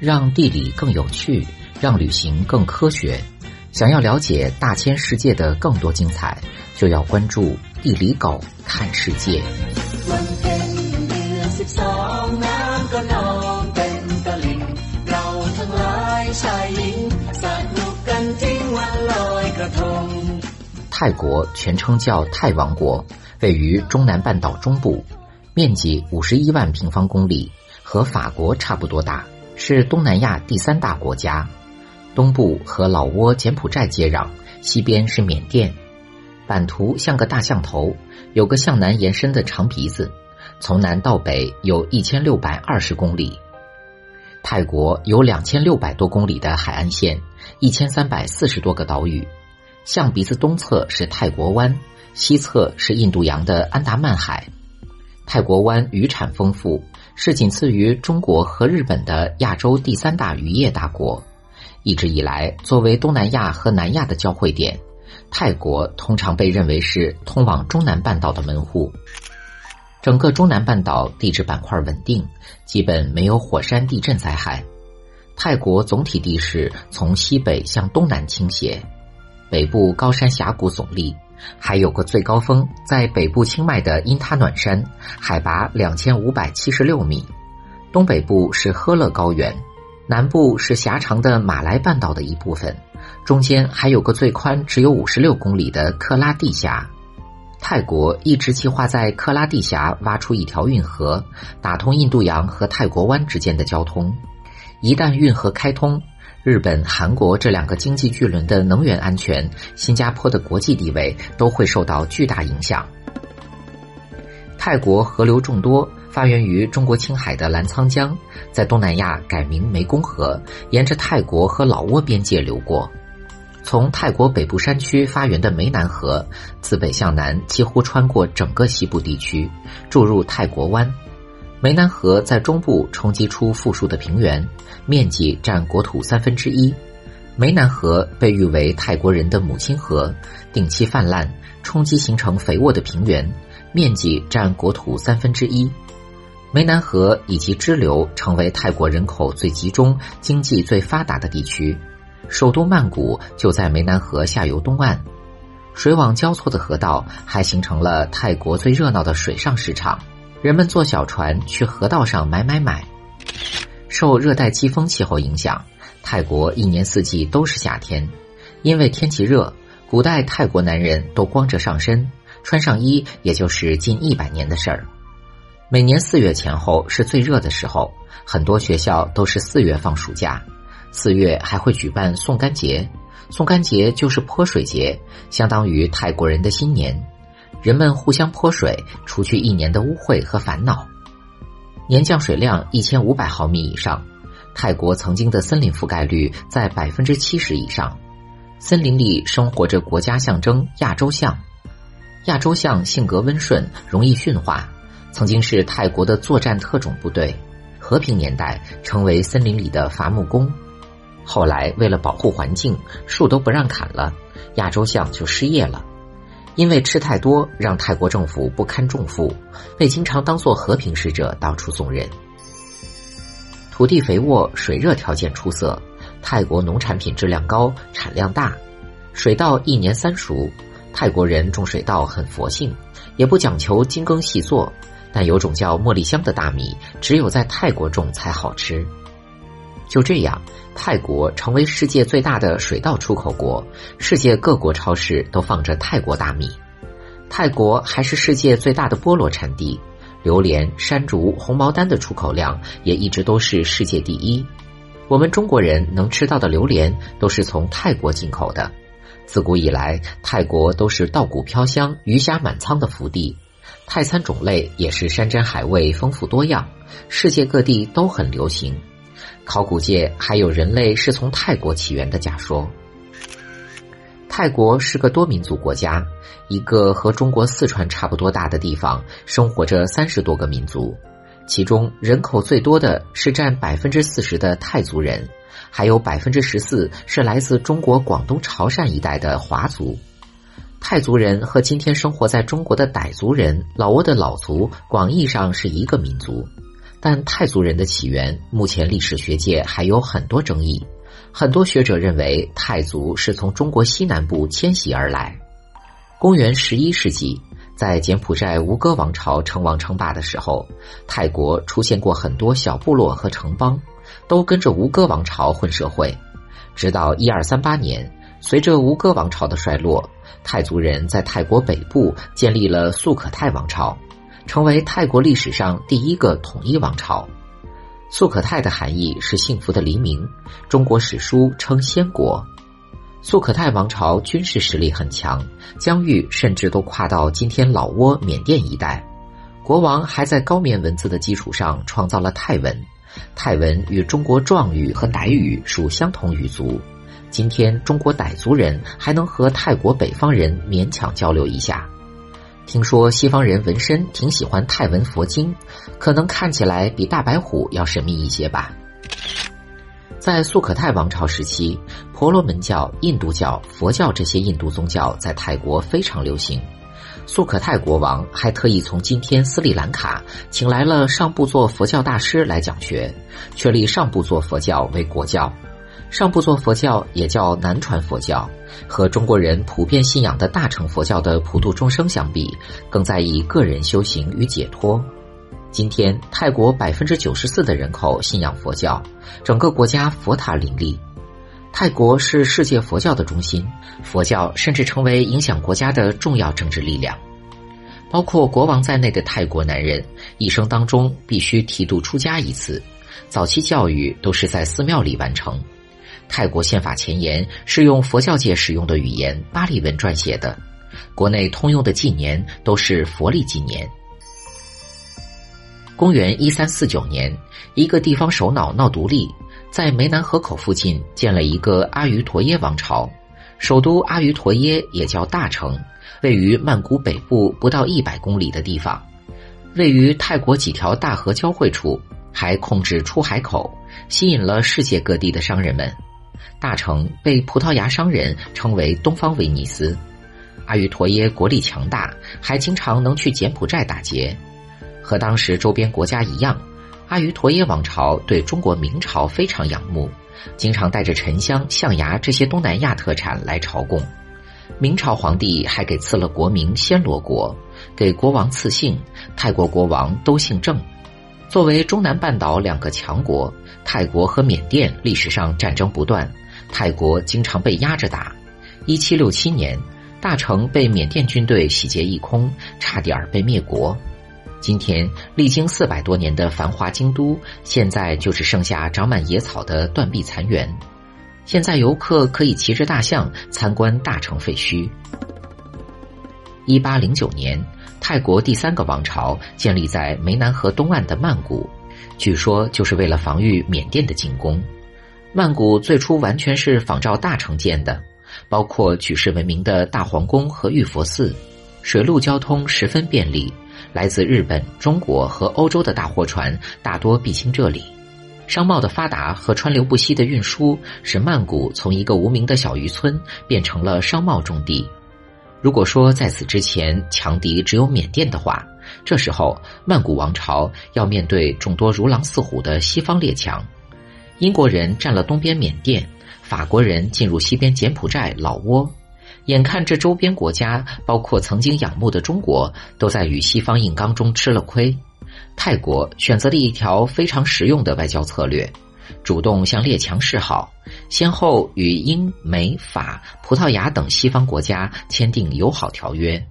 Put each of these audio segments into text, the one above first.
让地理更有趣，让旅行更科学。想要了解大千世界的更多精彩，就要关注地理狗看世界。泰国全称叫泰王国，位于中南半岛中部，面积五十一万平方公里，和法国差不多大。是东南亚第三大国家，东部和老挝、柬埔寨接壤，西边是缅甸。版图像个大象头，有个向南延伸的长鼻子，从南到北有一千六百二十公里。泰国有两千六百多公里的海岸线，一千三百四十多个岛屿。象鼻子东侧是泰国湾，西侧是印度洋的安达曼海。泰国湾渔产丰富。是仅次于中国和日本的亚洲第三大渔业大国，一直以来作为东南亚和南亚的交汇点，泰国通常被认为是通往中南半岛的门户。整个中南半岛地质板块稳定，基本没有火山地震灾害。泰国总体地势从西北向东南倾斜，北部高山峡谷耸立。还有个最高峰在北部清迈的因他暖山，海拔两千五百七十六米。东北部是呵勒高原，南部是狭长的马来半岛的一部分，中间还有个最宽只有五十六公里的克拉地峡。泰国一直计划在克拉地峡挖出一条运河，打通印度洋和泰国湾之间的交通。一旦运河开通，日本、韩国这两个经济巨轮的能源安全，新加坡的国际地位都会受到巨大影响。泰国河流众多，发源于中国青海的澜沧江，在东南亚改名湄公河，沿着泰国和老挝边界流过。从泰国北部山区发源的湄南河，自北向南几乎穿过整个西部地区，注入泰国湾。湄南河在中部冲击出富庶的平原，面积占国土三分之一。湄南河被誉为泰国人的母亲河，定期泛滥，冲击形成肥沃的平原，面积占国土三分之一。湄南河以及支流成为泰国人口最集中、经济最发达的地区。首都曼谷就在湄南河下游东岸，水网交错的河道还形成了泰国最热闹的水上市场。人们坐小船去河道上买买买。受热带季风气候影响，泰国一年四季都是夏天。因为天气热，古代泰国男人都光着上身，穿上衣也就是近一百年的事儿。每年四月前后是最热的时候，很多学校都是四月放暑假。四月还会举办送干节，送干节就是泼水节，相当于泰国人的新年。人们互相泼水，除去一年的污秽和烦恼。年降水量一千五百毫米以上，泰国曾经的森林覆盖率在百分之七十以上。森林里生活着国家象征亚洲象。亚洲象性格温顺，容易驯化，曾经是泰国的作战特种部队。和平年代成为森林里的伐木工。后来为了保护环境，树都不让砍了，亚洲象就失业了。因为吃太多，让泰国政府不堪重负，被经常当作和平使者到处送人。土地肥沃，水热条件出色，泰国农产品质量高，产量大，水稻一年三熟。泰国人种水稻很佛性，也不讲求精耕细作，但有种叫茉莉香的大米，只有在泰国种才好吃。就这样，泰国成为世界最大的水稻出口国，世界各国超市都放着泰国大米。泰国还是世界最大的菠萝产地，榴莲、山竹、红毛丹的出口量也一直都是世界第一。我们中国人能吃到的榴莲都是从泰国进口的。自古以来，泰国都是稻谷飘香、鱼虾满仓的福地，泰餐种类也是山珍海味丰富多样，世界各地都很流行。考古界还有人类是从泰国起源的假说。泰国是个多民族国家，一个和中国四川差不多大的地方，生活着三十多个民族，其中人口最多的是占百分之四十的泰族人，还有百分之十四是来自中国广东潮汕一带的华族。泰族人和今天生活在中国的傣族人、老挝的老族，广义上是一个民族。但泰族人的起源，目前历史学界还有很多争议。很多学者认为，泰族是从中国西南部迁徙而来。公元十一世纪，在柬埔寨吴哥王朝称王称霸的时候，泰国出现过很多小部落和城邦，都跟着吴哥王朝混社会。直到一二三八年，随着吴哥王朝的衰落，泰族人在泰国北部建立了素可泰王朝。成为泰国历史上第一个统一王朝。素可泰的含义是幸福的黎明，中国史书称仙国。素可泰王朝军事实力很强，疆域甚至都跨到今天老挝、缅甸一带。国王还在高棉文字的基础上创造了泰文，泰文与中国壮语和傣语属相同语族。今天中国傣族人还能和泰国北方人勉强交流一下。听说西方人纹身挺喜欢泰文佛经，可能看起来比大白虎要神秘一些吧。在素可泰王朝时期，婆罗门教、印度教、佛教这些印度宗教在泰国非常流行。素可泰国王还特意从今天斯里兰卡请来了上部座佛教大师来讲学，确立上部座佛教为国教。上部座佛教也叫南传佛教，和中国人普遍信仰的大乘佛教的普度众生相比，更在意个人修行与解脱。今天，泰国百分之九十四的人口信仰佛教，整个国家佛塔林立。泰国是世界佛教的中心，佛教甚至成为影响国家的重要政治力量。包括国王在内的泰国男人，一生当中必须剃度出家一次，早期教育都是在寺庙里完成。泰国宪法前言是用佛教界使用的语言巴利文撰写的，国内通用的纪年都是佛历纪年。公元一三四九年，一个地方首脑闹独立，在湄南河口附近建了一个阿瑜陀耶王朝，首都阿瑜陀耶也叫大城，位于曼谷北部不到一百公里的地方，位于泰国几条大河交汇处，还控制出海口，吸引了世界各地的商人们。大城被葡萄牙商人称为“东方威尼斯”，阿瑜陀耶国力强大，还经常能去柬埔寨打劫。和当时周边国家一样，阿瑜陀耶王朝对中国明朝非常仰慕，经常带着沉香、象牙这些东南亚特产来朝贡。明朝皇帝还给赐了国名暹罗国，给国王赐姓，泰国国王都姓郑。作为中南半岛两个强国，泰国和缅甸历史上战争不断。泰国经常被压着打。一七六七年，大城被缅甸军队洗劫一空，差点被灭国。今天，历经四百多年的繁华京都，现在就只剩下长满野草的断壁残垣。现在，游客可以骑着大象参观大城废墟。一八零九年，泰国第三个王朝建立在湄南河东岸的曼谷，据说就是为了防御缅甸的进攻。曼谷最初完全是仿照大城建的，包括举世闻名的大皇宫和玉佛寺，水陆交通十分便利，来自日本、中国和欧洲的大货船大多必经这里。商贸的发达和川流不息的运输，使曼谷从一个无名的小渔村变成了商贸重地。如果说在此之前强敌只有缅甸的话，这时候曼谷王朝要面对众多如狼似虎的西方列强。英国人占了东边缅甸，法国人进入西边柬埔寨、老挝，眼看这周边国家，包括曾经仰慕的中国，都在与西方硬刚中吃了亏。泰国选择了一条非常实用的外交策略，主动向列强示好，先后与英、美、法、葡萄牙等西方国家签订友好条约，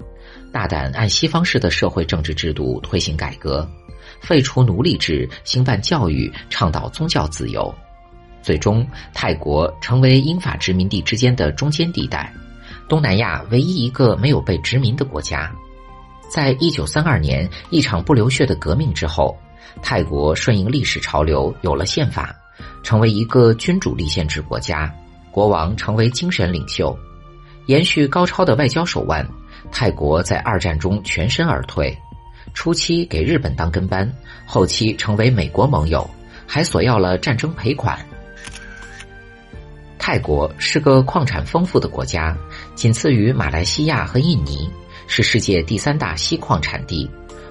大胆按西方式的社会政治制度推行改革。废除奴隶制，兴办教育，倡导宗教自由，最终泰国成为英法殖民地之间的中间地带，东南亚唯一一个没有被殖民的国家。在一九三二年一场不流血的革命之后，泰国顺应历史潮流，有了宪法，成为一个君主立宪制国家，国王成为精神领袖，延续高超的外交手腕，泰国在二战中全身而退。初期给日本当跟班，后期成为美国盟友，还索要了战争赔款。泰国是个矿产丰富的国家，仅次于马来西亚和印尼，是世界第三大锡矿产地，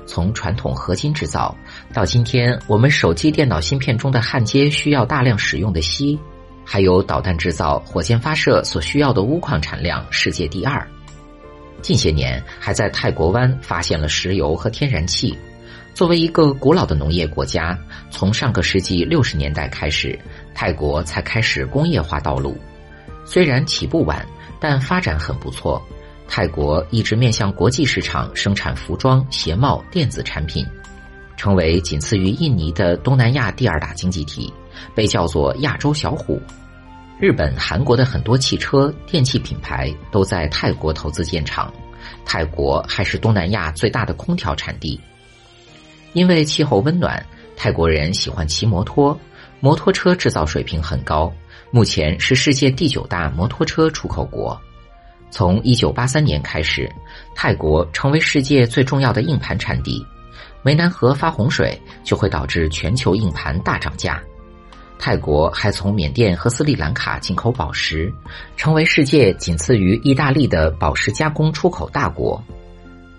从传统合金制造到今天我们手机、电脑芯片中的焊接需要大量使用的锡，还有导弹制造、火箭发射所需要的钨矿产量世界第二。近些年还在泰国湾发现了石油和天然气。作为一个古老的农业国家，从上个世纪六十年代开始，泰国才开始工业化道路。虽然起步晚，但发展很不错。泰国一直面向国际市场生产服装、鞋帽、电子产品，成为仅次于印尼的东南亚第二大经济体，被叫做“亚洲小虎”。日本、韩国的很多汽车、电器品牌都在泰国投资建厂。泰国还是东南亚最大的空调产地。因为气候温暖，泰国人喜欢骑摩托，摩托车制造水平很高，目前是世界第九大摩托车出口国。从一九八三年开始，泰国成为世界最重要的硬盘产地。湄南河发洪水就会导致全球硬盘大涨价。泰国还从缅甸和斯里兰卡进口宝石，成为世界仅次于意大利的宝石加工出口大国。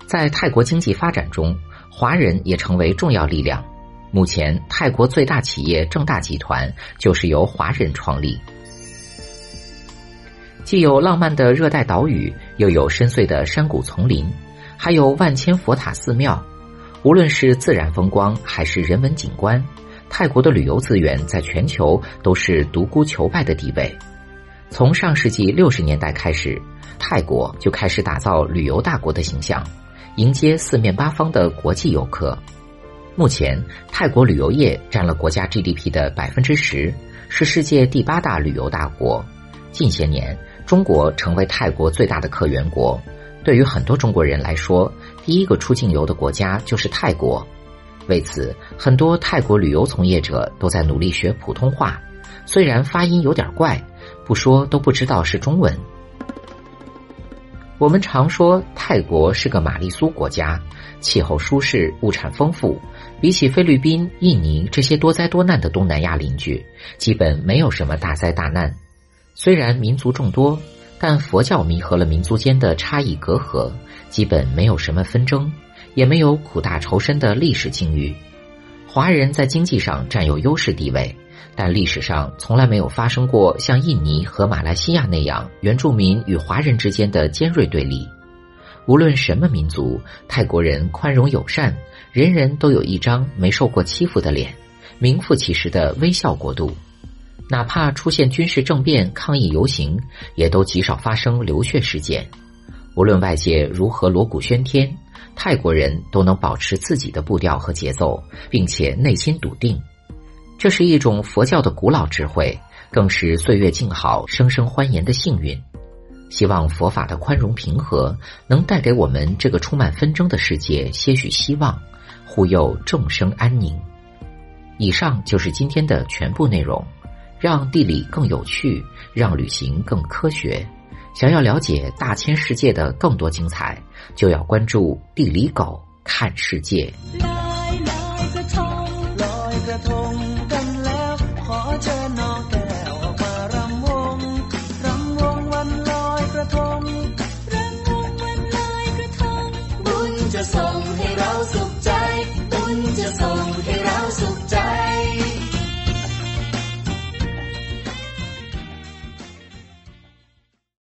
在泰国经济发展中，华人也成为重要力量。目前，泰国最大企业正大集团就是由华人创立。既有浪漫的热带岛屿，又有深邃的山谷丛林，还有万千佛塔寺庙。无论是自然风光还是人文景观，泰国的旅游资源在全球都是独孤求败的地位。从上世纪六十年代开始，泰国就开始打造旅游大国的形象，迎接四面八方的国际游客。目前，泰国旅游业占了国家 GDP 的百分之十，是世界第八大旅游大国。近些年，中国成为泰国最大的客源国，对于很多中国人来说，第一个出境游的国家就是泰国。为此，很多泰国旅游从业者都在努力学普通话，虽然发音有点怪，不说都不知道是中文。我们常说泰国是个玛丽苏国家，气候舒适，物产丰富，比起菲律宾、印尼这些多灾多难的东南亚邻居，基本没有什么大灾大难。虽然民族众多，但佛教弥合了民族间的差异隔阂，基本没有什么纷争，也没有苦大仇深的历史境遇。华人在经济上占有优势地位，但历史上从来没有发生过像印尼和马来西亚那样原住民与华人之间的尖锐对立。无论什么民族，泰国人宽容友善，人人都有一张没受过欺负的脸，名副其实的微笑国度。哪怕出现军事政变、抗议游行，也都极少发生流血事件。无论外界如何锣鼓喧天，泰国人都能保持自己的步调和节奏，并且内心笃定。这是一种佛教的古老智慧，更是岁月静好、生生欢颜的幸运。希望佛法的宽容平和能带给我们这个充满纷争的世界些许希望，护佑众生安宁。以上就是今天的全部内容。让地理更有趣，让旅行更科学。想要了解大千世界的更多精彩，就要关注地理狗看世界。